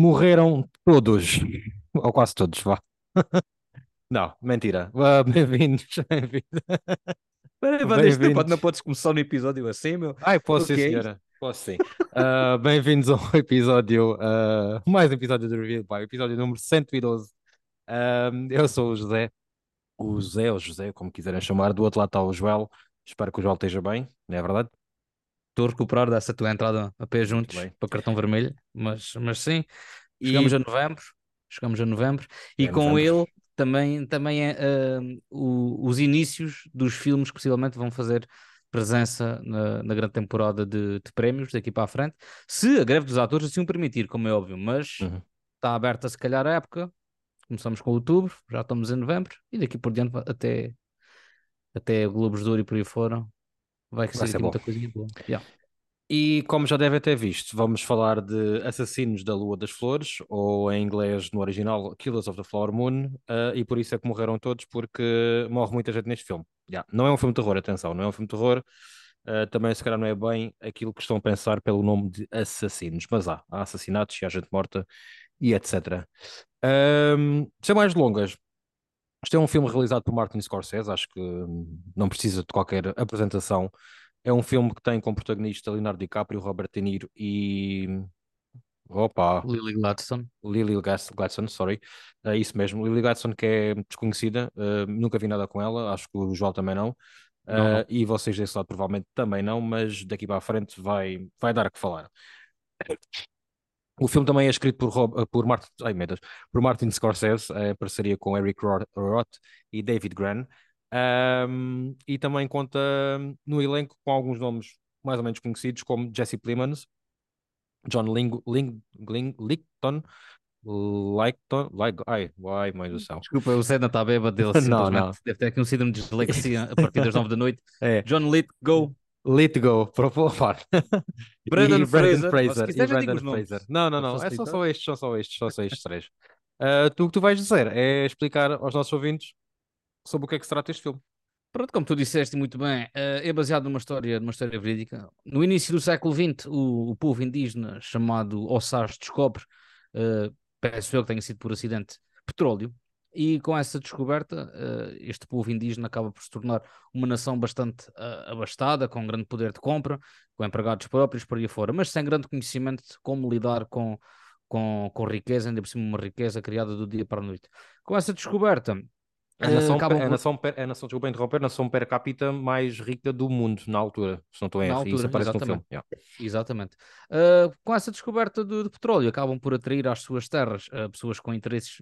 morreram todos, ou quase todos, vá. Não, mentira. Uh, Bem-vindos. Peraí, Bem não podes começar no episódio assim, meu? Ai, posso okay. sim, senhora. Posso sim. Uh, Bem-vindos ao episódio, uh, mais um episódio do Review, pá, episódio número 112. Uh, eu sou o José, o José, ou José, como quiserem chamar. Do outro lado está o Joel. Espero que o Joel esteja bem, não é verdade? Estou a recuperar dessa tua entrada a pé juntos para cartão vermelho, mas, mas sim. Chegamos e... a novembro, chegamos a novembro, é e com novembro. ele também, também é, uh, o, os inícios dos filmes que possivelmente vão fazer presença na, na grande temporada de, de, prémios daqui para a frente, se a greve dos atores assim o permitir, como é óbvio, mas uhum. está aberta se calhar a época. Começamos com outubro, já estamos em novembro e daqui por diante até, até Globos de Ouro e por aí fora vai, vai ser muita coisinha boa. Yeah. E como já devem ter visto, vamos falar de Assassinos da Lua das Flores, ou em inglês no original Killers of the Flower Moon, uh, e por isso é que morreram todos, porque morre muita gente neste filme. Yeah. Não é um filme de terror, atenção, não é um filme de terror, uh, também se calhar não é bem aquilo que estão a pensar pelo nome de assassinos, mas há, há assassinatos e há gente morta e etc. Um, sem mais longas, este é um filme realizado por Martin Scorsese, acho que não precisa de qualquer apresentação é um filme que tem como protagonista Leonardo DiCaprio, Robert De Niro e. Opa! Lily Gladstone. Lily Gladstone, sorry. É isso mesmo. Lily Gladstone, que é desconhecida, uh, nunca vi nada com ela, acho que o João também não. Uh, E vocês desse lado provavelmente também não, mas daqui para a frente vai, vai dar a que falar. O filme também é escrito por, Rob, por, Martin, ai, por Martin Scorsese, em parceria com Eric Roth e David Gran. Um, e também conta no elenco com alguns nomes mais ou menos conhecidos, como Jesse Plemons, John Ling, Ling, Ling, Licton, Licton, like, ai, ai, mãe do céu. Desculpa, o Zé está bêbado dele, não, não. deve ter aqui um síndrome de dislexia a partir das nove da noite. É. John Lithgow. Lithgow, por favor. Brandon, Fraser. Fraser. e Brandon Fraser. Não, não, não, é só, só estes, são só estes, só estes três. Uh, tu, o que tu vais dizer é explicar aos nossos ouvintes sobre o que é que se trata este filme. Pronto, como tu disseste muito bem, eh, é baseado numa história, numa história verídica. No início do século XX, o, o povo indígena chamado Osage descobre, uh, penso eu que tenha sido por acidente, petróleo. E com essa descoberta, uh, este povo indígena acaba por se tornar uma nação bastante uh, abastada, com grande poder de compra, com empregados próprios por aí fora, mas sem grande conhecimento de como lidar com, com, com riqueza, ainda por cima uma riqueza criada do dia para a noite. Com essa descoberta, a nação, uh, a, nação, a nação, desculpa interromper, a nação per capita mais rica do mundo na altura, se não estou em erro, isso aparece no filme. Yeah. Exatamente. Uh, com essa descoberta do, do, petróleo, acabam por atrair às suas terras uh, pessoas com interesses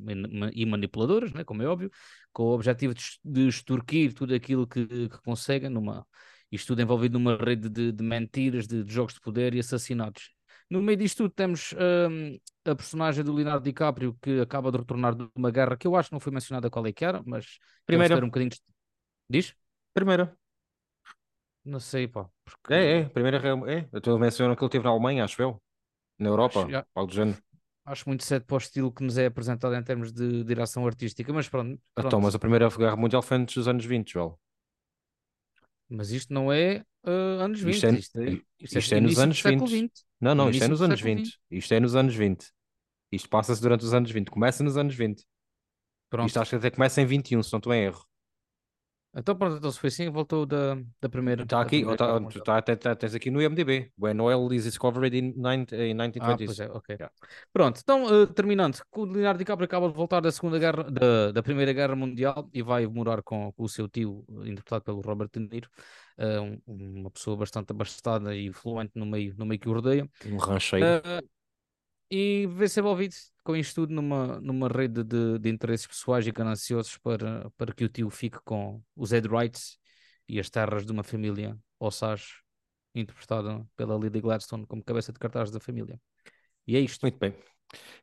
e manipuladoras, né, como é óbvio, com o objetivo de, de extorquir tudo aquilo que, que conseguem, numa, isto tudo envolvido numa rede de, de mentiras, de, de jogos de poder e assassinatos. No meio disto tudo temos um, a personagem do Leonardo DiCaprio que acaba de retornar de uma guerra que eu acho que não foi mencionada qual é que era, mas primeiro um bocadinho de... Diz? Primeiro. Não sei, pá. Porque... É, é, primeira é. Eu estou mencionando que ele teve na Alemanha, acho eu. Na Europa, acho, algo do género. Acho muito cedo para o estilo que nos é apresentado em termos de direção artística, mas pronto. pronto. Então, mas a Primeira Guerra Mundial foi antes dos anos 20, Joel. Mas isto não é uh, anos 20. Isto é, isto é, isto isto é nos anos 20. 20. Não, não, isto é nos anos 20. 20. Isto é nos anos 20. Isto passa-se durante os anos 20. Começa nos anos 20. Pronto. Isto acho que até começa em 21, se não estou em erro. Então pronto, então se foi assim, voltou da, da primeira. Está aqui, tá, tá, tá, tá, tens aqui no IMDB. When oil is discovered in, in 1920s. Ah, pois é, ok. Yeah. Pronto, então uh, terminando, o Leonardo DiCaprio acaba de voltar da Segunda Guerra, da, da Primeira Guerra Mundial e vai morar com, com o seu tio, interpretado pelo Robert De Niro, uh, um, uma pessoa bastante abastada e influente no meio, no meio que o rodeia. Um rancheiro. Uh, e vê-se envolvido com isto tudo numa, numa rede de, de interesses pessoais e gananciosos para, para que o tio fique com os Ed Rights e as terras de uma família Osage, interpretada pela Lily Gladstone como cabeça de cartaz da família. E é isto. Muito bem.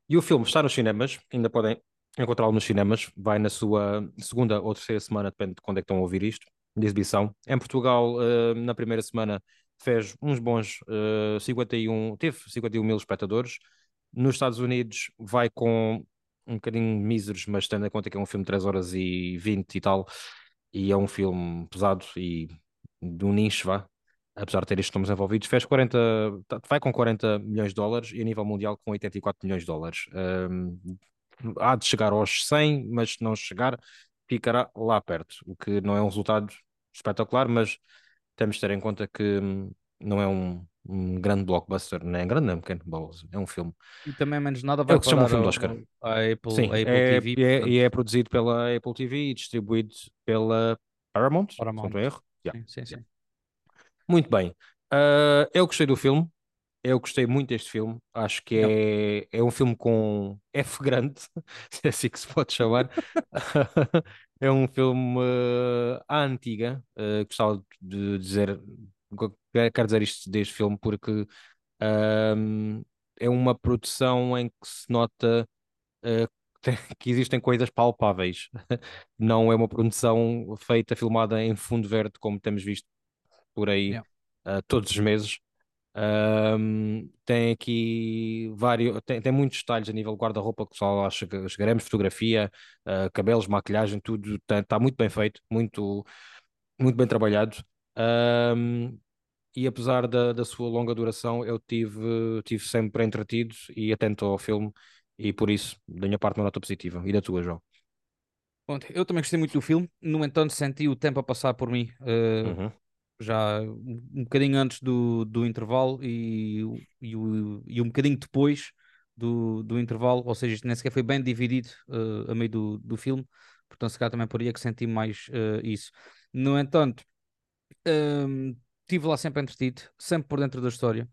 E o filme está nos cinemas, ainda podem encontrá-lo nos cinemas, vai na sua segunda ou terceira semana, depende de quando é que estão a ouvir isto, de exibição. Em Portugal, uh, na primeira semana, fez uns bons uh, eh, 51, teve 51 mil espectadores. Nos Estados Unidos vai com um bocadinho míseros, mas tendo em conta que é um filme de 3 horas e 20 e tal, e é um filme pesado e do nicho, vá. apesar de ter estes nomes envolvidos, fez 40, tá, vai com 40 milhões de dólares e a nível mundial com 84 milhões de dólares. Um, há de chegar aos 100, mas se não chegar, ficará lá perto, o que não é um resultado espetacular, mas temos de ter em conta que hum, não é um, um grande blockbuster, não é grande, não é pequeno, é um filme. E também menos nada vai é o que se chama um filme de Oscar. A Apple, Sim, a Apple é, TV. E é, portanto... é, produzido pela Apple TV e distribuído pela Paramount, Paramount. se erro. Yeah. Sim, sim, sim. Muito bem. Uh, eu gostei do filme. Eu gostei muito deste filme. Acho que é, é um filme com F grande, se é assim que se pode chamar. é um filme uh, à antiga. Uh, gostava de dizer, quero dizer isto deste filme porque é uma produção em que se nota uh, que existem coisas palpáveis. Não é uma produção feita, filmada em fundo verde, como temos visto por aí yeah. uh, todos os meses. Um, tem aqui vários, tem, tem muitos detalhes a nível guarda-roupa que só chegaremos, fotografia, uh, cabelos, maquilhagem, tudo está tá muito bem feito, muito, muito bem trabalhado. Um, e apesar da, da sua longa duração, eu tive, tive sempre entretido e atento ao filme, e por isso, da minha parte, uma nota positiva. E da tua, João? Bom, eu também gostei muito do filme, no entanto, senti o tempo a passar por mim. Uh, uhum já um bocadinho antes do, do intervalo e, e, e um bocadinho depois do, do intervalo, ou seja, isto nem sequer foi bem dividido uh, a meio do, do filme, portanto, se calhar também aí é que senti mais uh, isso. No entanto, um, ehm, estive lá sempre entretido, sempre por dentro da história.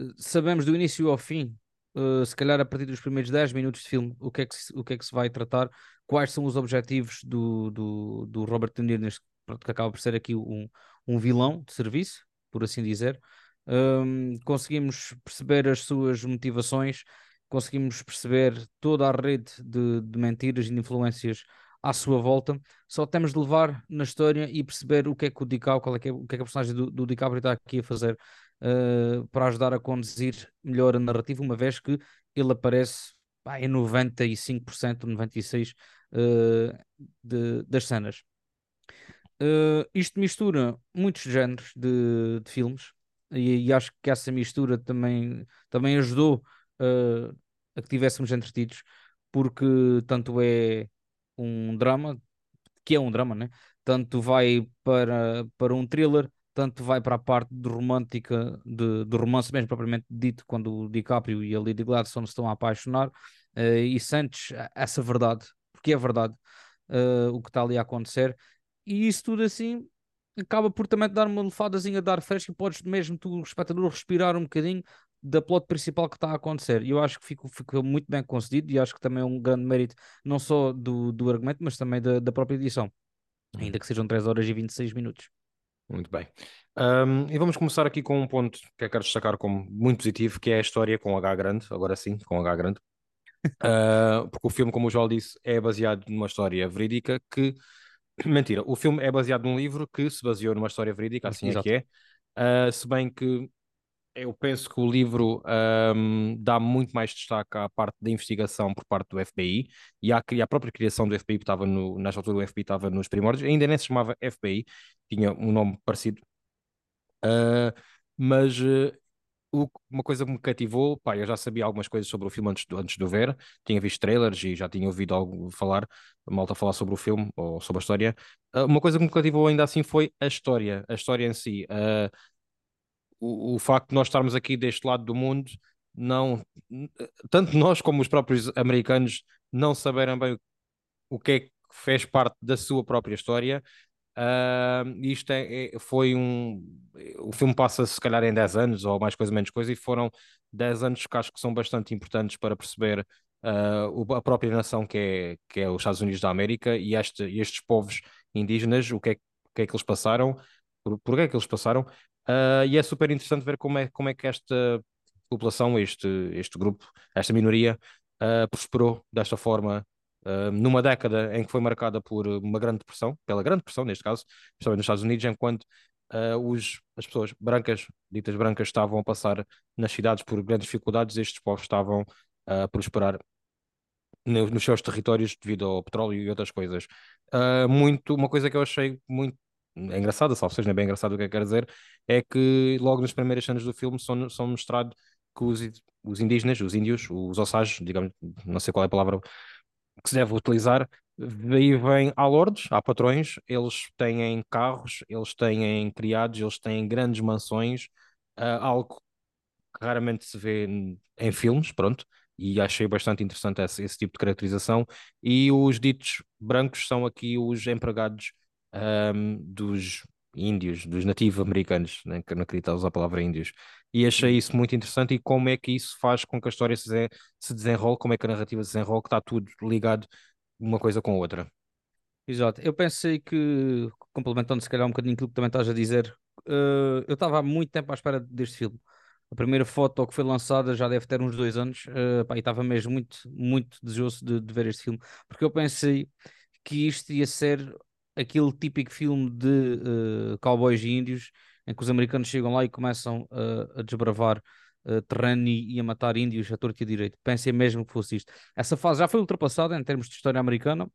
Uh, sabemos do início ao fim, se calhar a partir dos primeiros 10 minutos de filme, o que é que se, o que é que se vai tratar, quais são os objetivos do, do, do Robert De Niro, que acaba por ser aqui um, um vilão de serviço, por assim dizer. Um, conseguimos perceber as suas motivações, conseguimos perceber toda a rede de, de mentiras e de influências à sua volta. Só temos de levar na história e perceber o que é que o DiCaprio, qual é que é, o que é que a personagem do, do DiCaprio está aqui a fazer uh, para ajudar a conduzir melhor a narrativa, uma vez que ele aparece pá, em 95%, 96% uh, de, das cenas. Uh, isto mistura muitos géneros de, de filmes e, e, acho que essa mistura também, também ajudou uh, a que tivéssemos entretidos, porque tanto é um drama, que é um drama, né? tanto vai para, para um thriller, tanto vai para a parte de romântica, de, de romance mesmo propriamente dito, quando o DiCaprio e a Lady Gladstone estão a apaixonar, uh, e sentes essa verdade, porque é verdade o que está ali a acontecer e isso tudo assim acaba por também dar uma lefadazinha de ar fresco e podes mesmo tu, espectador, respirar um bocadinho da plot principal que está a acontecer. E eu acho que ficou, ficou muito bem concedido e acho que também é um grande mérito, não só do, do argumento, mas também da, da própria edição. Ainda que sejam 3 horas e 26 minutos. Muito bem. Um, e vamos começar aqui com um ponto que eu quero destacar como muito positivo, que é a história com H grande, agora sim, com H grande. Uh, porque o filme, como o João disse, é baseado numa história verídica que Mentira, o filme é baseado num livro que se baseou numa história verídica, assim Exato. é que é. Uh, se bem que eu penso que o livro um, dá muito mais destaque à parte da investigação por parte do FBI e à, à própria criação do FBI, estava no, nesta altura o FBI estava nos primórdios, ainda nem se chamava FBI, tinha um nome parecido. Uh, mas uh, uma coisa que me cativou, pá, eu já sabia algumas coisas sobre o filme antes, de, antes ver, tinha visto trailers e já tinha ouvido algo falar, malta falar sobre o filme ou sobre a história. Uh, uma coisa que me cativou ainda assim foi a história, a história em si. Uh, o, o facto de nós estarmos aqui deste lado do mundo, não, tanto nós como os próprios americanos não saberem bem o que é que fez parte da sua própria história, Uh, isto é, é, foi um. O filme passa se calhar em 10 anos, ou mais coisa, menos coisa, e foram 10 anos que acho que são bastante importantes para perceber uh, a própria nação que é, que é os Estados Unidos da América e este, estes povos indígenas, o que é, que, é que eles passaram, por, por que é que eles passaram, uh, e é super interessante ver como é, como é que esta população, este, este grupo, esta minoria, prosperou desta forma uh, numa década em que foi marcada por uma grande depressão, pela grande depressão neste caso, principalmente nos Estados Unidos, enquanto uh, os, as pessoas brancas, ditas brancas, estavam a passar nas cidades por grandes dificuldades, estes povos estavam a prosperar no, nos seus territórios devido ao petróleo e outras coisas. Uh, muito, uma coisa que eu achei muito é engraçada, salvo seja, não é bem engraçado o que é que quer dizer, é que logo nas primeiras cenas do filme são, são mostrados que os, os indígenas, os índios, os ossages, digamos, não sei qual é a palavra que se deve utilizar, vivem há lordes, há patrões, eles têm carros, eles têm criados, eles têm grandes mansões, uh, algo que raramente se vê em filmes, pronto, e achei bastante interessante esse, esse, tipo de caracterização. E os ditos brancos são aqui os empregados um, dos índios, dos nativos americanos, né, que não queria usar a palavra índios. E achei uhum. isso muito interessante e como é que isso faz com que a história se, se desenrole, como é que a narrativa se desenrola, que está tudo ligado uma coisa com a outra. Exato. Eu pensei que, complementando se calhar um bocadinho aquilo que também estás a dizer, uh, eu estava há muito tempo à espera deste filme. A primeira foto que foi lançada já deve ter uns dois anos, uh, pá, e estava mesmo muito, muito desejoso de, de ver este filme, porque eu pensei que isto ia ser aquele típico filme de uh, cowboys e índios em que os americanos chegam lá e começam uh, a desbravar uh, terreno e, e, a matar índios a torto e a direito. Pensei mesmo que fosse isto. Essa fase já foi ultrapassada em termos de história americana.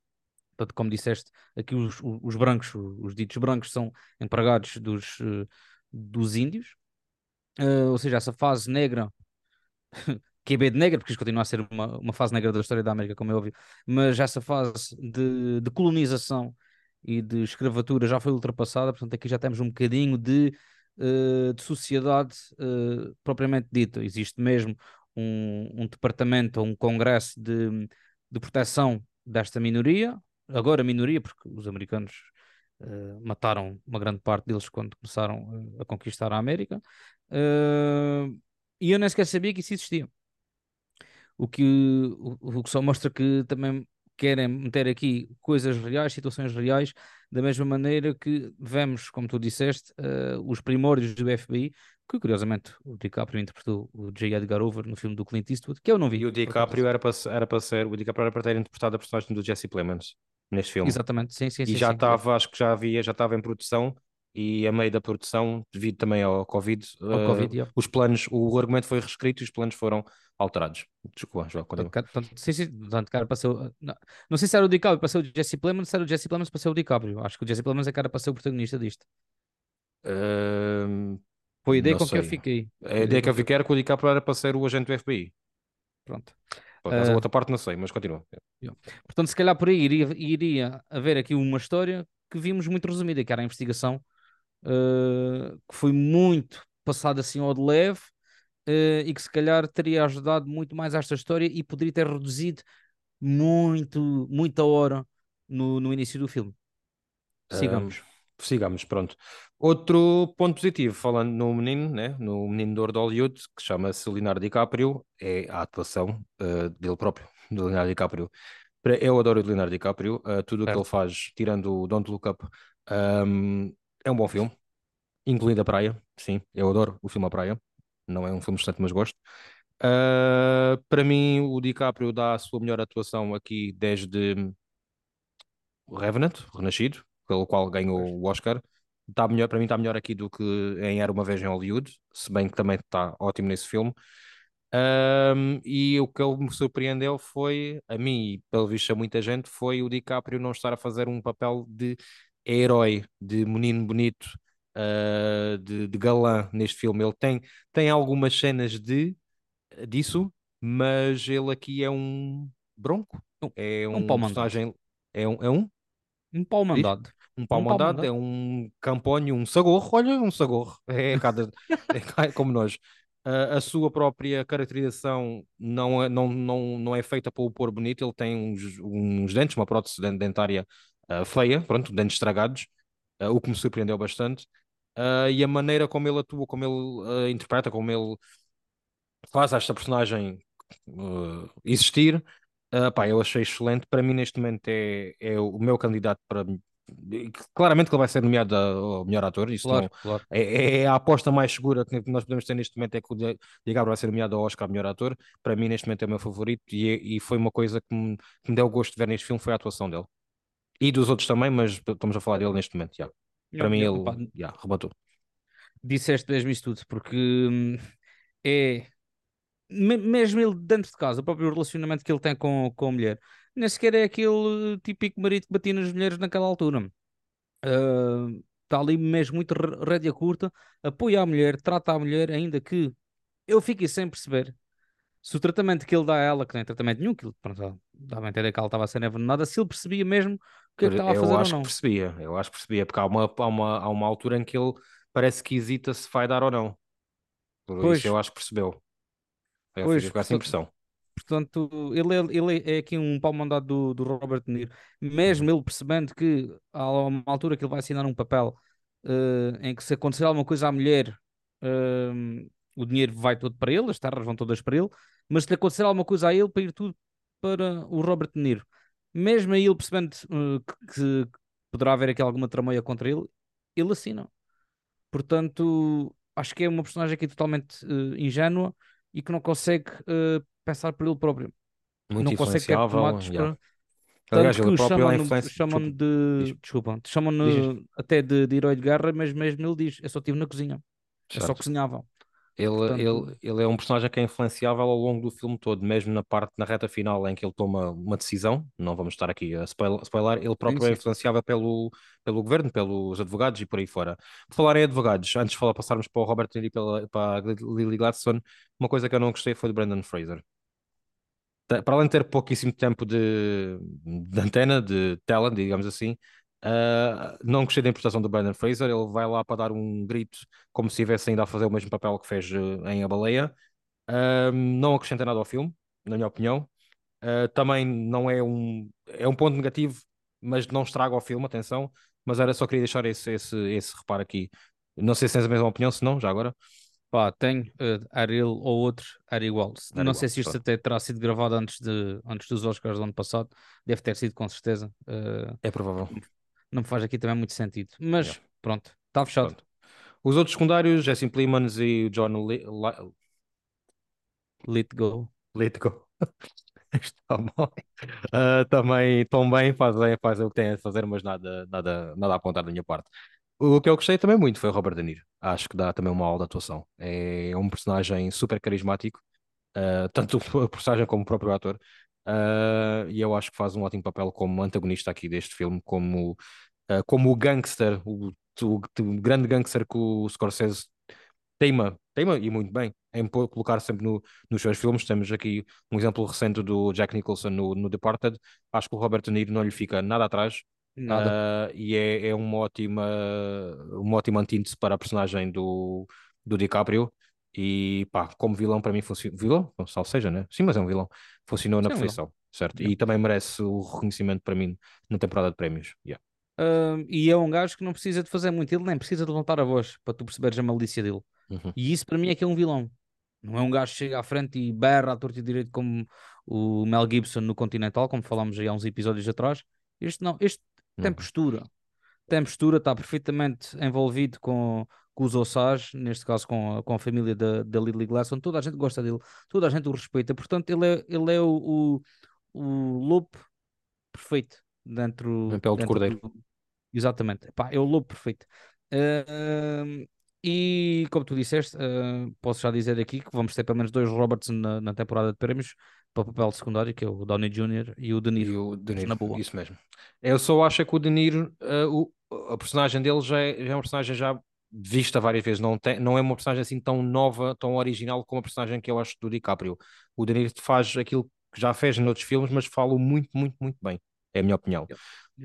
Portanto, como disseste, aqui os, os, os brancos, os ditos brancos, são empregados dos, dos índios. ou seja, essa fase negra que é B de negra, porque isto continua a ser uma, uma fase negra da história da América, como é óbvio, mas essa fase de, de colonização e de escravatura já foi ultrapassada, portanto aqui já temos um bocadinho de, uh, de sociedade uh, propriamente dita. Existe mesmo um, um departamento, um congresso de, de proteção desta minoria, agora minoria, porque os americanos uh, mataram uma grande parte deles quando começaram a conquistar a América, e eu nem sequer sabia que isso existia. O que, o, o que só mostra que também querem meter aqui coisas reais, situações reais, da mesma maneira que vemos, como tu disseste, uh, os primórdios do FBI, que curiosamente o DiCaprio interpretou o J. Edgar Hoover no filme do Clint Eastwood, que eu não vi. E o DiCaprio era para, era para ser, o DiCaprio era para ter interpretado a personagem do Jesse Plemons neste filme. Exatamente, sim, sim. E sim, já estava, acho que já havia, já estava em produção e a meio da produção, devido também ao Covid, ao uh, COVID yeah. os planos, o argumento foi reescrito e os planos foram alterados. Desculpa, João, continua. Tanto, sim, sim, tanto cara ser, não, não, sei se era o DiCaprio para ser o Jesse Plemons, se era o Jesse Plemons para ser o DiCaprio. Acho que o Jesse Plemons é cara para ser o protagonista disto. Uh, foi a ideia com sei. que eu fiquei. A ideia, a ideia que eu fiquei era que o DiCaprio era para ser o agente do FBI. Pronto. Por uh, a outra parte não sei, mas continua. Portanto, se calhar por aí iria, iria haver aqui uma história que vimos muito resumida, que era a investigação uh, que foi muito passado assim ao de leve uh, e que se calhar teria ajudado muito mais esta história e poderia ter reduzido muito, muita hora no, no início do filme. Sigamos. Uh, sigamos, pronto. Outro ponto positivo, falando no menino, né, no menino de de Hollywood, que chama-se Leonardo DiCaprio, é a atuação uh, dele próprio, do Leonardo DiCaprio. Eu adoro o Leonardo DiCaprio, uh, tudo o que ele faz, tirando o Don't Look Up, um, é um bom filme, incluindo a praia. Sim, eu adoro o filme A Praia. Não é um filme bastante, mas gosto. Uh, para mim, o DiCaprio dá a sua melhor atuação aqui desde Revenant, Renascido, pelo qual ganhou o Oscar. Está melhor, para mim está melhor aqui do que em Era Uma Vez em Hollywood, se bem que também está ótimo nesse filme. Um, e o que ele me surpreendeu foi, a mim e pelo visto a muita gente, foi o DiCaprio não estar a fazer um papel de é herói, de menino bonito, uh, de, de, galã neste filme. Ele tem, tem algumas cenas de, disso, mas ele aqui é um bronco. É um, um personagem. É um, é um? Um pau mandado. Um pau, um mandado, é um camponho, um sagorro. Olha, um sagorro. É, cada, é como nós. Uh, a sua própria caracterização não é, não, não, não é feita para o pôr bonito. Ele tem uns, uns dentes, uma prótese dentária uh, feia, pronto, dentes estragados, uh, o que me surpreendeu bastante. Uh, e a maneira como ele atua, como ele interpreta, como ele faz esta personagem existir, pá, eu achei excelente. Para mim, neste momento, é, é o meu candidato para claramente que ele vai ser nomeado ao melhor ator, isso claro, não, claro. É, é, a aposta mais segura que nós podemos ter neste momento é que o Diego vai ser nomeado ao Oscar melhor ator, para mim neste momento é o meu favorito e, e foi uma coisa que me, que me deu gosto de ver neste filme, foi a atuação dele. E dos outros também, mas estamos a falar dele neste momento, já. Para mim ele, já, rebatou. Disseste mesmo isso tudo, porque hum, é... Mesmo ele dentro de casa, o próprio relacionamento que ele tem com, com a mulher, nem sequer é aquele típico marido que batia nas mulheres naquela altura. Uh, está ali mesmo muito rédea curta, apoia a mulher, trata a mulher, ainda que eu fiquei sem perceber se o tratamento que ele dá a ela, que não é tratamento nenhum, que ele, pronto, dava a entender que ela estava a ser envenenada, se ele percebia mesmo que é que estava a fazer eu acho. Que percebia, eu acho que percebia, porque há uma, há, uma, há uma altura em que ele parece que hesita se vai dar ou não. Por pois, isso eu acho que percebeu. Eu pois, fiquei com essa impressão. Portanto, ele é, ele é aqui um pau mandado do, do Robert De Niro. Mesmo uhum. ele percebendo que há uma altura que ele vai assinar um papel uh, em que se acontecer alguma coisa à mulher, uh, o dinheiro vai todo para ele, as terras vão todas para ele, mas se lhe acontecer alguma coisa a ele, para ir tudo para o Robert De Niro. Mesmo aí ele percebendo uh, que, que, poderá haver aqui alguma tramoia contra ele, ele assina. Portanto, acho que é uma personagem aqui totalmente ingênua e que não consegue pensar por ele próprio. Muito não consegue ter tomates yeah. para. Tanto que chamam-no chamam de. Desculpa, chamam até de, de, herói de guerra, mas mesmo ele diz: Eu só estive na cozinha. Eu só cozinhava. Ele, Portanto... ele, ele é um personagem que é influenciável ao longo do filme todo, mesmo na parte, na reta final em que ele toma uma decisão, não vamos estar aqui a spoiler, ele próprio sim, sim. é influenciável pelo, pelo governo, pelos advogados e por aí fora. Por falar em advogados, antes de falar, passarmos para o Robert De e para a Lily Gladstone, uma coisa que eu não gostei foi do Brandon Fraser para além de ter pouquíssimo tempo de, de antena, de tela, digamos assim, uh, não gostei da interpretação do Brandon Fraser. Ele vai lá para dar um grito como se estivesse ainda a fazer o mesmo papel que fez uh, em A Baleia. Uh, não acrescenta nada ao filme, na minha opinião. também não é um, é um ponto negativo, mas não estraga o filme, atenção. Mas era só queria deixar esse, esse, esse reparo aqui. Não sei se tens a mesma opinião, se não, já agora. Pá, tenho. Uh, era ele ou outro, era igual. Não igual, sei se isto até terá sido gravado antes, de, antes dos Oscars do ano passado. Deve ter sido, com certeza. Uh, é provável. Não me faz aqui também muito sentido. Mas yeah. pronto, está fechado. Pronto. Os outros secundários, Jesse Plemons e o John Li Let Go. Let Go. Está bom. Uh, também estão bem, fazem, fazem o que têm a fazer, mas nada, nada, nada a apontar da minha parte. O que eu gostei também muito foi o Robert De Niro. Acho que dá também uma aula de atuação. É um personagem super carismático, uh, tanto o personagem como o próprio ator. Uh, e eu acho que faz um ótimo papel como antagonista aqui deste filme, como, uh, como o gangster, o, o, o, grande gangster que o Scorsese teima, teima e muito bem, em colocar sempre no, nos seus filmes. Temos aqui um exemplo recente do Jack Nicholson no, no Departed. Acho que o Robert De Niro não lhe fica nada atrás. Nada. Uh, e é, é uma ótima, uma ótima antítese para a personagem do, do DiCaprio. E pá, como vilão para mim funciona. Vilão? Só seja, né? Sim, mas é um vilão. Funcionou Sim, na perfeição, certo? E também merece o reconhecimento para mim na temporada de prémios. Yeah. Uh, e é um gajo que não precisa de fazer muito, ele nem precisa de levantar a voz para tu perceberes a malícia dele. Uhum. E isso para mim é que é um vilão. Não é um gajo que chega à frente e berra à torta e direito como o Mel Gibson no Continental, como falámos aí há uns episódios atrás. Este não, este tem uhum. postura. Tem postura, está perfeitamente envolvido com, com os Osage, neste caso com a, com a família da, da Lily Glasson. Toda a gente gosta dele, toda a gente o respeita. Portanto, ele é, ele é o, o, o lobo perfeito dentro. Em pele de cordeiro. Do... Exatamente. Pá, é o lobo perfeito. Uh, e como tu disseste, uh, posso já dizer aqui que vamos ter pelo menos dois Roberts na, na temporada de prémios para o papel secundário, que é o Downey Jr. e o De Niro. E o De Niro, na boa. isso mesmo. Eu só acho que o De Niro, uh, o, a personagem dele já é, já é uma personagem já vista várias vezes, não, tem, não é uma personagem assim tão nova, tão original como a personagem que eu acho do DiCaprio. O De Niro faz aquilo que já fez noutros filmes, mas fala muito, muito, muito bem. É a minha opinião.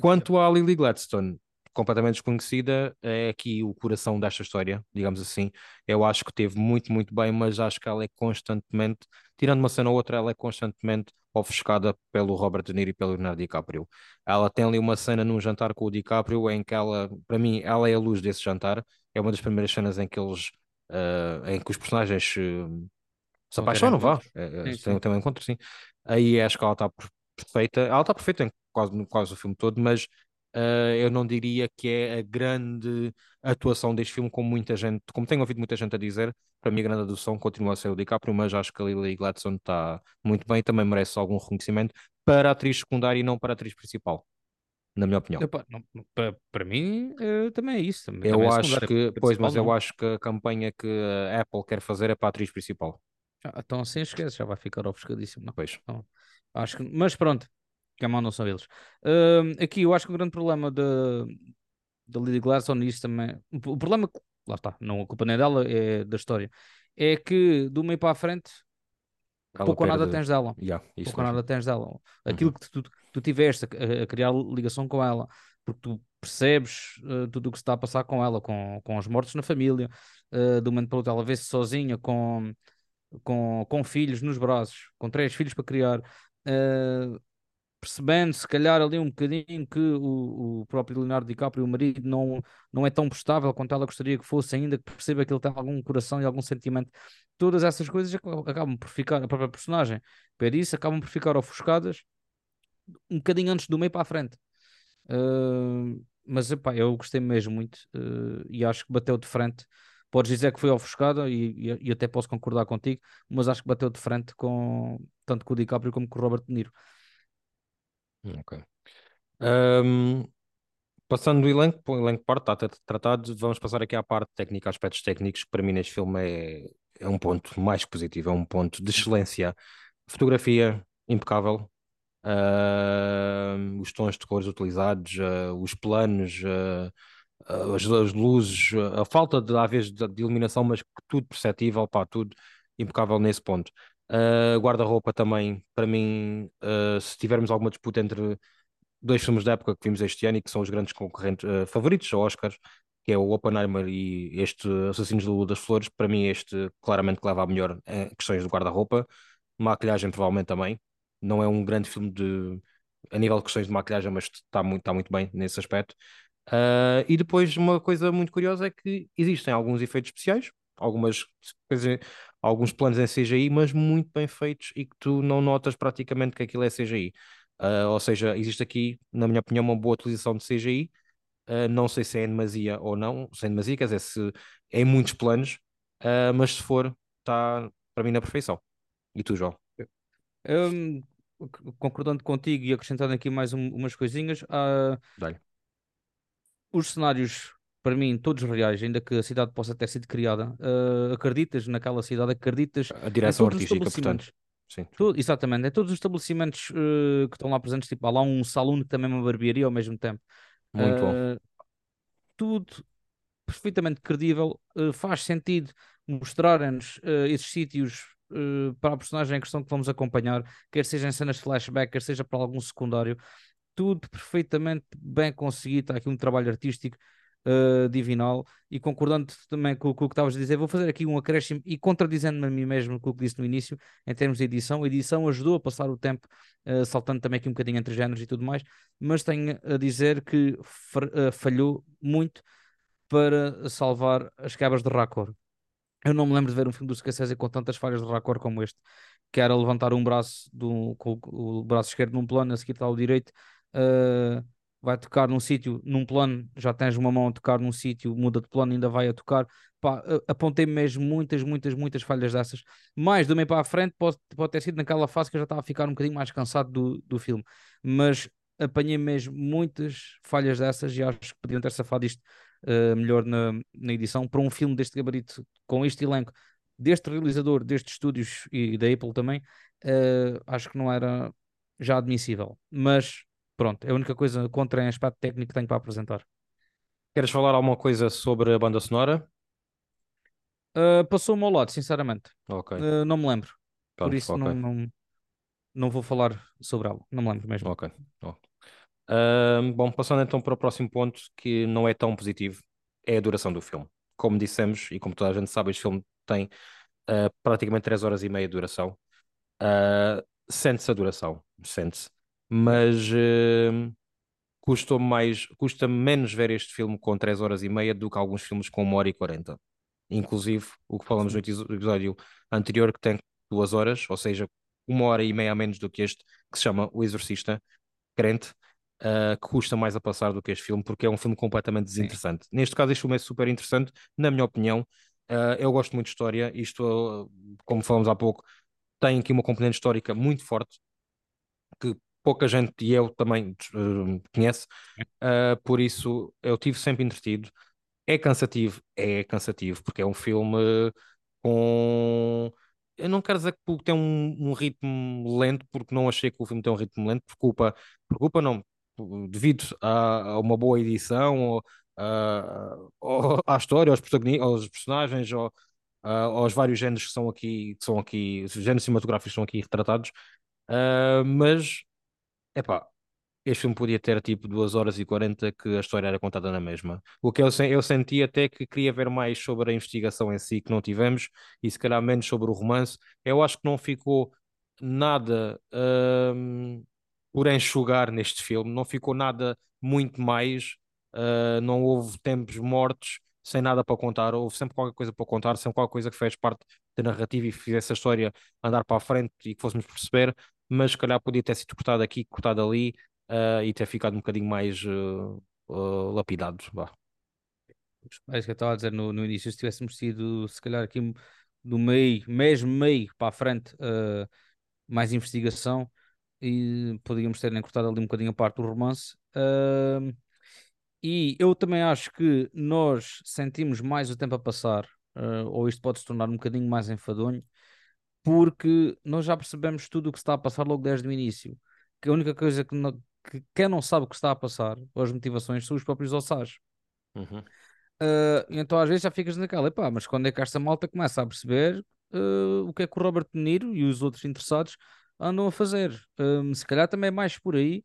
Quanto à Lily Gladstone, completamente desconhecida, é aqui o coração desta história, digamos assim. Eu acho que teve muito, muito bem, mas acho que ela é constantemente, tirando uma cena ou outra, ela é constantemente ofuscada pelo Robert De Niro e pelo Leonardo DiCaprio. Ela tem ali uma cena num jantar com o DiCaprio em que ela, para mim, ela é a luz desse jantar. É uma das primeiras cenas em que eles, uh, em que os personagens uh, se apaixonam, vá. É, é, tem, tem um encontro, sim. Aí acho que ela está perfeita. Ela está perfeita em quase, quase o filme todo, mas Uh, eu não diria que é a grande atuação deste filme, como muita gente, como tenho ouvido muita gente a dizer, para mim a grande atuação continua a ser o DiCaprio, mas acho que a Lily Gladstone está muito bem, também merece algum reconhecimento para a atriz secundária e não para a atriz principal, na minha opinião. Não, para, para mim uh, também é isso. Também, eu também é acho que, pois, mas não. eu acho que a campanha que a Apple quer fazer é para a atriz principal. então assim esquece, já vai ficar ofuscadíssimo. Não? Pois. Então, acho que, mas pronto, que a mão não são eles. Uh, aqui eu acho que o grande problema de, da Lily Gladstone, nisso também. O problema, lá está, não a culpa nem dela, é da história, é que do meio para a frente ela pouco ou nada tens dela. Yeah, pouco ou nada tens dela. Aquilo uhum. que tu, tu tiveste a, a, criar ligação com ela, porque tu percebes uh, tudo o que se está a passar com ela, com, com os mortos na família, uh, do momento para o outro, ela vê-se sozinha com, com, com filhos nos braços, com três filhos para criar. Uh, percebendo se calhar ali um bocadinho que o, o próprio Leonardo DiCaprio, o marido, não, não é tão prestável quanto ela gostaria que fosse, ainda que perceba que ele tem algum coração e algum sentimento. Todas essas coisas acabam por ficar, a própria personagem, para isso, acabam por ficar ofuscadas um bocadinho antes do meio para a frente. Uh, mas epá, eu gostei mesmo muito uh, e acho que bateu de frente. Podes dizer que foi ofuscada e, e, e, até posso concordar contigo, mas acho que bateu de frente com tanto com o DiCaprio como com o Robert De Niro. Ok. Um, passando do elenco, o elenco parte está tratado, vamos passar aqui à parte técnica, aspectos técnicos, que para mim neste filme é, é um ponto mais positivo, é um ponto de excelência. Fotografia impecável, os tons de cores utilizados, uh, os planos, uh, as, as, luzes, a falta de, às vezes, de, de iluminação, mas tudo perceptível, pá, tudo impecável nesse ponto. Uh, Guarda-roupa também, para mim, uh, se tivermos alguma disputa entre dois filmes da época que vimos este ano e que são os grandes concorrentes uh, favoritos ao Oscars, que é o Oppenheimer e este Assassinos da Lua das Flores, para mim este claramente leva a melhor em questões de guarda-roupa, maquilhagem provavelmente também, não é um grande filme de a nível de questões de maquilhagem, mas está muito, está muito bem nesse aspecto. Uh, e depois uma coisa muito curiosa é que existem alguns efeitos especiais, algumas coisas, alguns planos em CGI, mas muito bem feitos e que tu não notas praticamente que aquilo é CGI. Uh, ou seja, existe aqui, na minha opinião, uma boa utilização de CGI. Uh, não sei se é em demasia ou não, se é em demasia, quer dizer, se é em muitos planos, uh, mas se for, está para mim na perfeição. E tu, João? Um, concordando contigo e acrescentando aqui mais um, umas coisinhas, uh, os cenários para mim, todos reais, ainda que a cidade possa ter sido criada, uh, acreditas naquela cidade, acreditas a direção artística, portanto. Sim. Exatamente, é todos os estabelecimentos uh, que estão lá presentes, tipo, há lá um salão que também é uma barbearia ao mesmo tempo. Muito uh, bom. Eh, tudo perfeitamente credível, faz sentido mostrarem-nos esses sítios para a personagem em questão que vamos acompanhar, quer seja em cenas de flashback, quer seja para algum secundário, tudo perfeitamente bem conseguido. Há aqui um trabalho artístico uh, divinal e concordando também com, com o que estavas a dizer, vou fazer aqui um acréscimo e contradizendo-me a mim mesmo com o que disse no início, em termos de edição. A edição ajudou a passar o tempo, uh, saltando também aqui um bocadinho entre géneros e tudo mais, mas tenho a dizer que uh, falhou muito para salvar as quebras de Racor. Eu não me lembro de ver um filme do Scorsese com tantas falhas de raccord como este, que era levantar um braço do, com o braço esquerdo num plano, a seguir está o direito, uh, vai tocar num sítio, num plano, já tens uma mão a tocar num sítio, muda de plano, ainda vai a tocar. Pá, apontei mesmo muitas, muitas, muitas falhas dessas. Mais do meio para a frente, pode, pode ter sido naquela fase que eu já estava a ficar um bocadinho mais cansado do, do filme. Mas apanhei mesmo muitas falhas dessas e acho que podiam ter safado isto uh, melhor na, na edição. Para um filme deste gabarito, com este elenco, deste realizador, destes estúdios e da Apple também, uh, acho que não era já admissível. Mas Pronto, é a única coisa contra em aspecto técnico que tenho para apresentar. Queres falar alguma coisa sobre a banda sonora? Uh, Passou-me ao lado, sinceramente. Uh, não me lembro. Pronto, Por isso okay. não, não, não vou falar sobre ela. Não me lembro mesmo. Ok. Oh. Uh, bom, passando então para o próximo ponto, que não é tão positivo, é a duração do filme. Como dissemos, e como toda a gente sabe, este filme tem praticamente 3 horas e meia de duração. sente-se a duração, sente-se mas uh, custa mais, custa menos ver este filme com 3 horas e meia do que alguns filmes com 1 hora e 40. Inclusive, o que falamos no episódio anterior, que tem 2 horas, ou seja, uma hora e meia a menos do que este, que se chama O Exorcista, crente, uh, que custa mais a passar do que este filme, porque é um filme completamente desinteressante. Sim. Neste caso, este filme é super interessante, na minha opinião. Uh, eu gosto muito de história, isto, uh, como falamos há pouco, tem aqui uma componente histórica muito forte, pouca gente e eu também uh, conhece, uh, por isso eu tive sempre entretido. É cansativo, é cansativo, porque é um filme com. Eu não quero dizer que tem um, um, ritmo lento, porque não achei que o filme tem um ritmo lento, por culpa, por culpa não, devido a, a uma boa edição, ou uh, à história, aos, aos personagens, ou, uh, aos vários géneros que são aqui, que são aqui, os géneros cinematográficos são aqui retratados. Uh, mas, epá, este filme podia ter tipo 2 horas e 40 que a história era contada na mesma. O que eu, eu senti até que queria ver mais sobre a investigação em si, que não tivemos, e se calhar menos sobre o romance. Eu acho que não ficou nada um, por enxugar neste filme, não ficou nada muito mais, uh, não houve tempos mortos sem nada para contar, houve sempre qualquer coisa para contar, sempre qualquer coisa que fez parte da narrativa e fizesse a história andar para a frente e que fôssemos perceber, mas se calhar podia ter sido cortado aqui, cortado ali uh, e ter ficado um bocadinho mais uh, lapidado. Vá. É isso que eu estava a dizer no, no início, se tivéssemos sido, se calhar aqui no meio, mesmo meio para a frente, mais investigação e podíamos ter encurtado ali um bocadinho a parte do romance. Uh, e eu também acho que nós sentimos mais o tempo a passar, uh, ou isto pode se tornar um bocadinho mais enfadonho, porque nós já percebemos tudo o que está a passar logo desde o início. Que a única coisa que, não, que quem não sabe o que está a passar, ou as motivações, são os próprios ossados. Uhum. Uh, então às vezes já ficas naquela, epá, mas quando é que esta malta começa a perceber uh, o que é que o Robert De Niro e os outros interessados andam a fazer. Um, se calhar também é mais por aí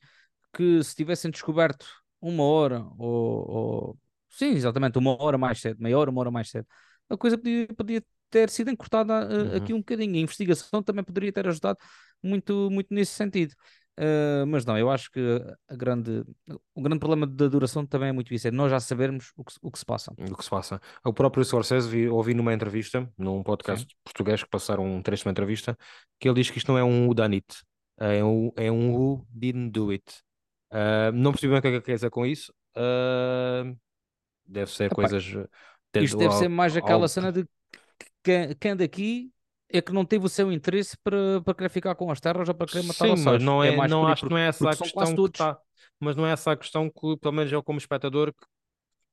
que se tivessem descoberto uma hora ou, ou, sim, exatamente, uma hora mais cedo, meia hora, uma hora mais cedo, a coisa podia, podia ter sido encurtada uh, uhum. aqui um bocadinho. A investigação também poderia ter ajudado muito, muito nesse sentido. Uh, mas não, eu acho que a grande, o grande problema da duração também é muito isso, é nós já sabermos o que, o que se passa. O que se passa. O próprio Scorsese vi, ouvi numa entrevista, num podcast Sim. português que passaram um trecho de uma entrevista, que ele diz que isto não é um who done it, é um, é um who didn't do it. Uh, não percebi bem o que é que quer dizer com isso. Uh, deve ser Epá, coisas. Isto deve ser mais aquela cena de quem, quem daqui é que não teve o seu interesse para, para querer ficar com as terras ou para querer matar Sim, mas não é, é não acho que não é essa a questão que está, mas não é essa a questão que, pelo menos eu como espectador, que,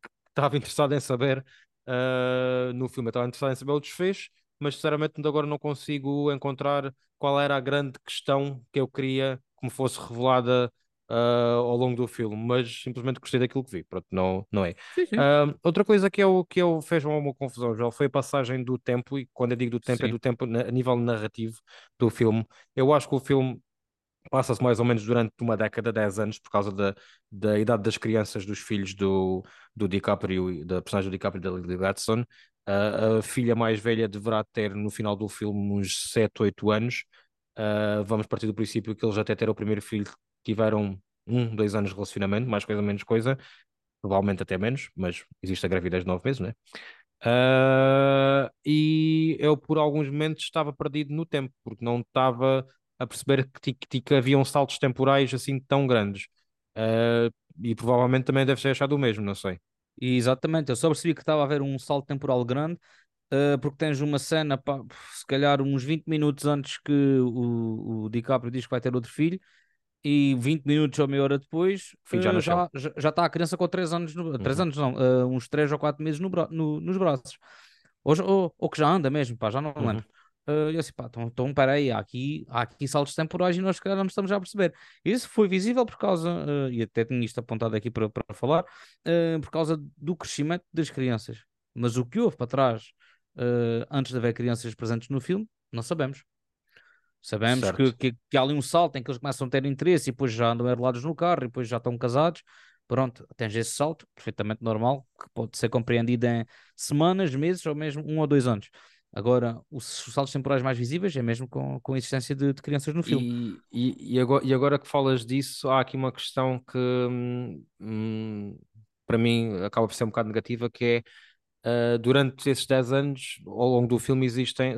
que estava interessado em saber uh, no filme, eu estava interessado em saber o desfecho, mas sinceramente agora não consigo encontrar qual era a grande questão que eu queria que me fosse revelada uh, ao longo do filme, mas simplesmente gostei daquilo que vi. Pronto, não, não é. Sim, sim. Uh, outra coisa que eu, que eu fez uma, uma confusão, já foi a passagem do tempo, e quando eu digo do tempo, é sim. é do tempo na, a nível narrativo do filme. Eu acho que o filme passa-se mais ou menos durante uma década, 10 anos, por causa da, da idade das crianças, dos filhos do, do DiCaprio, da personagem do DiCaprio da Lily Gladstone. Uh, a filha mais velha deverá ter no final do filme uns 7, 8 anos. Uh, vamos partir do princípio que eles até ter o primeiro filho tiveram um, dois anos de relacionamento, mais coisa, menos coisa, provavelmente até menos, mas existe a gravidez de nove meses, né? Uh, e eu por alguns momentos estava perdido no tempo, porque não estava a perceber que, que, que haviam saltos temporais assim tão grandes. Uh, e provavelmente também deve ser achado o mesmo, não sei. exatamente, eu só percebi que estava a haver um salto temporal grande uh, porque tens uma cena, pá, se calhar uns 20 minutos antes que o, o DiCaprio diz que vai ter outro filho, e 20 minutos ou meia hora depois já, uh, já, já, já, está a criança com 3 anos, no, 3 uhum. anos não, uh, uns 3 ou 4 meses no, no, nos braços. Ou, ou, ou, que já anda mesmo, pá, já não uhum. lembro. Uh, eu assim, pá, então, então peraí, há aqui, há aqui saltos temporais e nós calhar não estamos já a perceber. Isso foi visível por causa, uh, e até tinha isto apontado aqui para, para falar, uh, por causa do crescimento das crianças. Mas o que houve para trás antes de haver crianças presentes no filme, não sabemos. Sabemos que, que, que, há ali um salto em que eles começam a ter interesse e depois já andam arrelados no carro e depois já estão casados. Pronto, tens esse salto, perfeitamente normal, que pode ser compreendido em semanas, meses ou mesmo um ou dois anos. Agora, os, os saltos temporais mais visíveis é mesmo com, com a existência de, de crianças no filme. E, e, e, agora, e agora que falas disso, há aqui uma questão que hum, hum, para mim acaba por ser um bocado negativa, que é Uh, durante esses 10 anos, ao longo do filme, existem.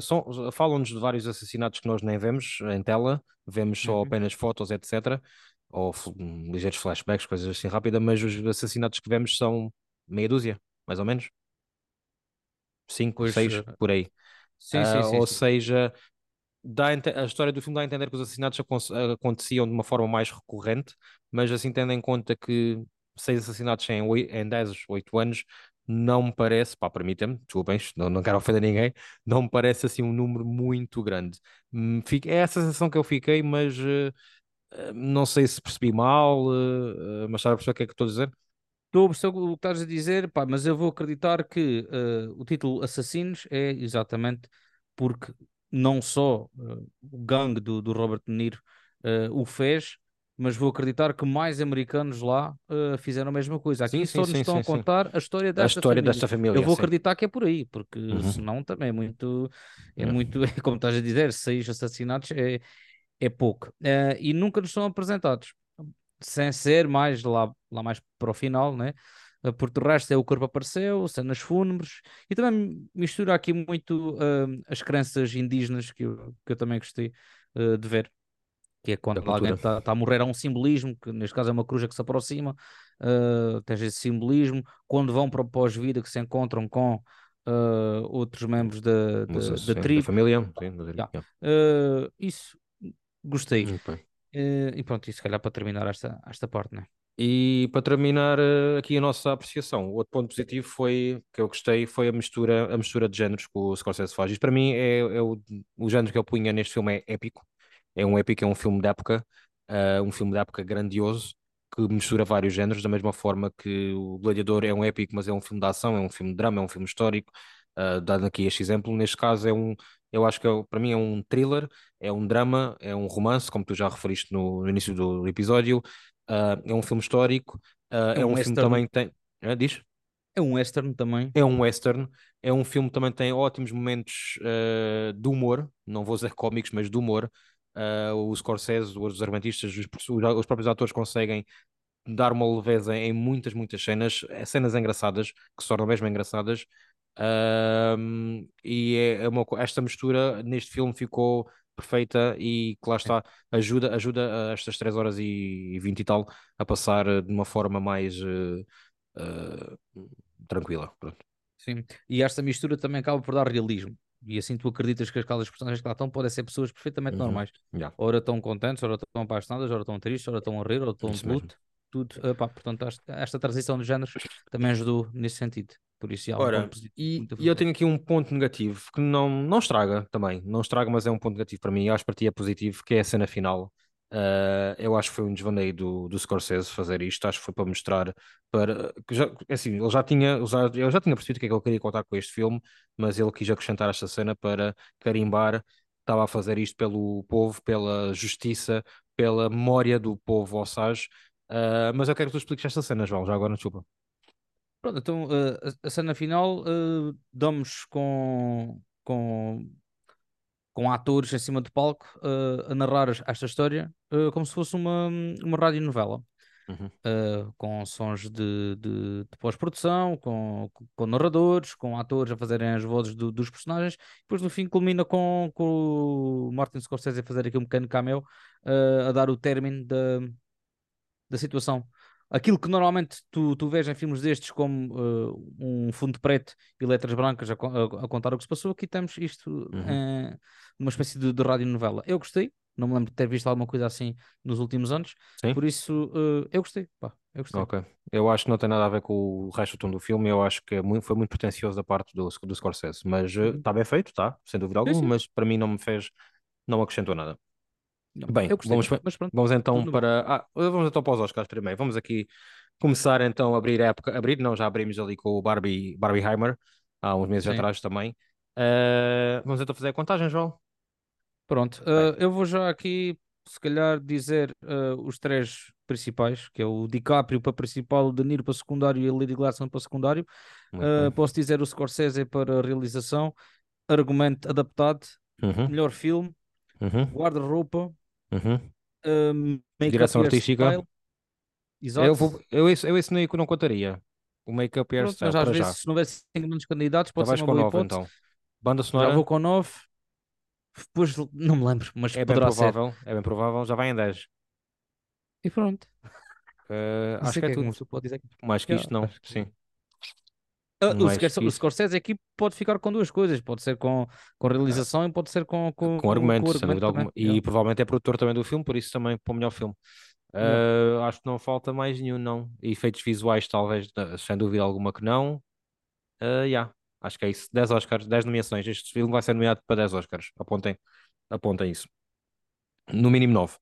Falam-nos de vários assassinatos que nós nem vemos em tela, vemos só uhum. apenas fotos, etc. Ou ligeiros flashbacks, coisas assim rápidas, mas os assassinatos que vemos são meia dúzia, mais ou menos. Cinco, pois, seis, uh... por aí. Sim, uh, sim, sim, ou seja, dá a, a história do filme dá a entender que os assassinatos aconteciam de uma forma mais recorrente, mas assim tendo em conta que seis assassinatos em, em 10, 8 anos não me parece, pá, permitam-me, desculpem, não, não quero ofender ninguém, não me parece assim um número muito grande. Hum, é essa sensação que eu fiquei, mas uh, não sei se percebi mal, uh, mas sabe a o que é que estou a dizer? Estou a perceber o que estás a dizer, pá, mas eu vou acreditar que uh, o título Assassinos é exatamente porque não só o gangue do, do Robert De Niro o fez, mas vou acreditar que mais americanos lá fizeram a mesma coisa. Aqui sim, só sim, nos sim, estão a contar a história desta a história família. Desta família. Eu vou acreditar que é por aí, porque uhum. senão também é muito, é uhum. muito, como estás a dizer, seis assassinatos é, é pouco. e nunca nos são apresentados sem ser mais lá, lá mais para o final, né? Eh, porque o resto é o corpo apareceu, cenas fúnebres, e também mistura aqui muito uh, as crenças indígenas que eu, que eu também gostei uh, de ver. Que é quando alguém está tá a morrer, há um simbolismo, que neste caso é uma cruz que se aproxima, uh, tens esse simbolismo. Quando vão para o pós-vida, que se encontram com uh, outros membros da, da, da tribo. Da família. Sim, da yeah. uh, isso, gostei. Okay. Uh, e pronto, e se calhar para terminar esta, esta parte, né? E para terminar aqui a nossa apreciação, outro ponto positivo foi que eu gostei foi a mistura, a mistura de géneros que o Scorsese faz. Isto para mim é, é o, o género que eu punha neste filme é épico. É um épico, é um filme de época, uh, um filme de época grandioso que mistura vários géneros, da mesma forma que o Gladiador é um épico, mas é um filme de ação, é um filme de drama, é um filme histórico. Uh, dando aqui este exemplo, neste caso é um, eu acho que é, para mim é um thriller, é um drama, é um romance, como tu já referiste no, no início do episódio. Uh, é um filme histórico, uh, é, é, um, um filme também tem. É, diz? É um western também. É um western. É um filme que também tem ótimos momentos uh, de humor, não vou dizer cómicos, mas de humor. Uh, os Scorsese, os argumentistas, os, os, próprios atores conseguem dar uma leveza em muitas, muitas cenas, cenas engraçadas, que se tornam mesmo engraçadas, um, e é, é uma, esta mistura neste filme ficou perfeita e que lá está, ajuda, ajuda estas 3 horas e 20 e tal a passar de uma forma mais uh, uh, tranquila. Pronto. Sim, e esta mistura também acaba por dar realismo. E assim tu acreditas que aquelas personagens que lá estão podem ser pessoas perfeitamente uhum. normais. Yeah. Ora estão contentes, ora estão apaixonadas, ora estão tristes, ora estão a rir, ora estão de luto. Tudo, epá, portanto, esta transição de géneros também ajudou nesse sentido. Por isso, Ora, e, e eu tenho aqui um ponto negativo que não, não estraga também, não estraga, mas é um ponto negativo para mim. Eu acho que para ti é positivo, que é a cena final. Uh, eu acho que foi um desvaneio do, do Scorsese fazer isto. Acho que foi para mostrar para que já, assim, ele já tinha, já, eu já tinha percebido o que é que ele queria contar com este filme, mas ele quis acrescentar esta cena para carimbar. Estava a fazer isto pelo povo, pela justiça, pela memória do povo Osage. Uh, mas eu quero que tu expliques esta cena, João, já agora, desculpa. Pronto, então uh, a, a, cena final uh, damos com, com, com atores em cima do palco uh, a narrar esta história uh, como se fosse uma, uma radionovela. Uhum. com sons de, de, de pós-produção, com, com narradores, com atores a fazerem as vozes do, dos personagens. Depois no fim culmina com, com o Martin Scorsese a fazer aqui um pequeno cameo a dar o término da, da situação aquilo que normalmente tu, tu vês em filmes destes como uh, um fundo preto e letras brancas a, a, a, contar o que se passou, aqui temos isto uhum. Eh, numa espécie de, de radionovela. Eu gostei, não me lembro de ter visto alguma coisa assim nos últimos anos, Sim. por isso uh, eu gostei. Pá, eu gostei. Ok. Eu acho que não tem nada a ver com o resto do tom do filme, eu acho que é muito, foi muito pretencioso da parte do, do Scorsese, mas está uhum. bem feito, está, sem dúvida alguma, mas para mim não me fez, não acrescentou nada. Bem, gostei, vamos, vamos então para. Ah, vamos então para os Oscars primeiro. Vamos aqui começar então a abrir a época. Abrir, não, já abrimos ali com o Barbie, Barbie Heimer há uns meses Sim. atrás também. Uh, vamos então fazer a contagem, João. Pronto, uh, eu vou já aqui, se calhar, dizer uh, os três principais, que é o DiCaprio para principal, o De Niro para secundário e a Lady Gladstone para secundário. posso dizer o Scorsese para realização, argumento adaptado, uhum. melhor filme, uhum. guarda-roupa, Uhum. Um, Direção artística. Exato. Eu, vou, eu, esse, eu esse não, não contaria. O make-up e Pronto, mas às vezes, já. se não houvesse 5 grandes candidatos, pode Já ser uma boa 9, hipótese. Então. Banda sonora. Já vou com 9. Depois não me lembro, mas é bem provável, ser. É bem provável, já vai em 10. E pronto. Uh, acho que é, é tudo. Pode dizer que... Mais que isto, não. Sim. Uh, o, o Scorsese aqui pode ficar com duas coisas, pode ser com, com realização e pode ser com, com, com argumentos, com, argumento alguma. E provavelmente é produtor também do filme, por isso também para o melhor filme. Uh, acho que não falta mais nenhum, não. Efeitos visuais, talvez, sem dúvida alguma que não. Uh, yeah, acho que é isso. 10 Oscars, 10 nomeações. Este filme vai ser nomeado para 10 Oscars. Apontem, apontem isso. No mínimo 9.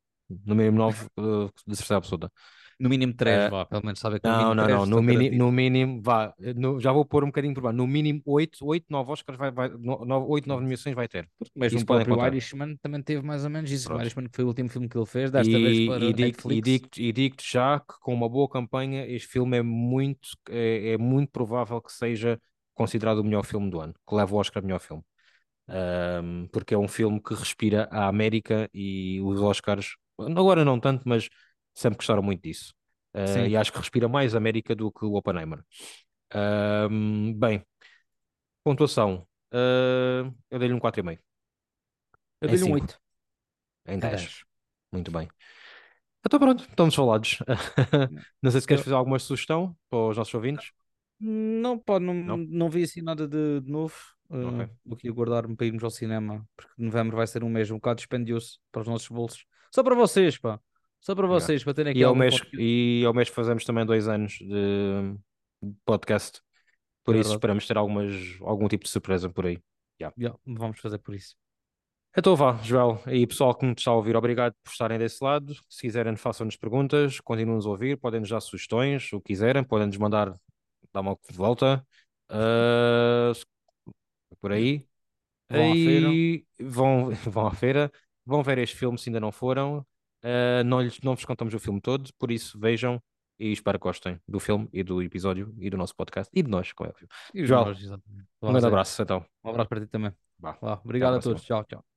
No mínimo 9 uh, de certeza absoluta. No mínimo 3, uh, vá, pelo menos sabe que não, no não, não, no, mini, no mínimo, vá, no, já vou pôr um bocadinho por baixo, no mínimo 8, 8 9 Oscars, vai, vai, 9, 8, 9 nomeações vai ter. Porque mesmo o próprio Irishman também teve mais ou menos isso, Pronto. o Irishman foi o último filme que ele fez, desta e, vez para e digo. E digo-te digo já que com uma boa campanha este filme é muito, é, é muito provável que seja considerado o melhor filme do ano, que leva o Oscar melhor filme. Um, porque é um filme que respira a América e os Oscars, agora não tanto, mas sempre gostaram muito disso. Uh, e acho que respira mais América do que o Oppenheimer. Um, bem, pontuação. Uh, eu dei-lhe um 4,5. Eu dei-lhe um 8. Em 10. 10. Muito bem. Então pronto, estamos falados. não sei se queres fazer alguma sugestão para os nossos ouvintes. Não, pá, não, não? não vi assim nada de, de novo. Uh, okay. Vou aqui aguardar-me para irmos ao cinema, porque novembro vai ser um mês um bocado dispendioso para os nossos bolsos. Só para vocês, pá. Só para vocês, para terem aqui e ao mês E ao mês fazemos também dois anos de podcast. Por é isso verdade. esperamos ter algumas, algum tipo de surpresa por aí. Yeah. Yeah, vamos fazer por isso. Então vá, Joel, e pessoal que nos está a ouvir, obrigado por estarem desse lado. Se quiserem, façam-nos perguntas, continuem-nos a ouvir, podem-nos dar sugestões, o que quiserem, podem-nos mandar dar uma volta. Uh, por aí. Vão à feira. Vão, vão à feira, vão ver este filme se ainda não foram. Uh, não, lhes, não vos contamos o filme todo, por isso vejam e espero que gostem do filme e do episódio e do nosso podcast e de nós, como é óbvio. Joel, um grande abraço então. Um abraço para ti também. Bah, obrigado a todos. Tchau, tchau.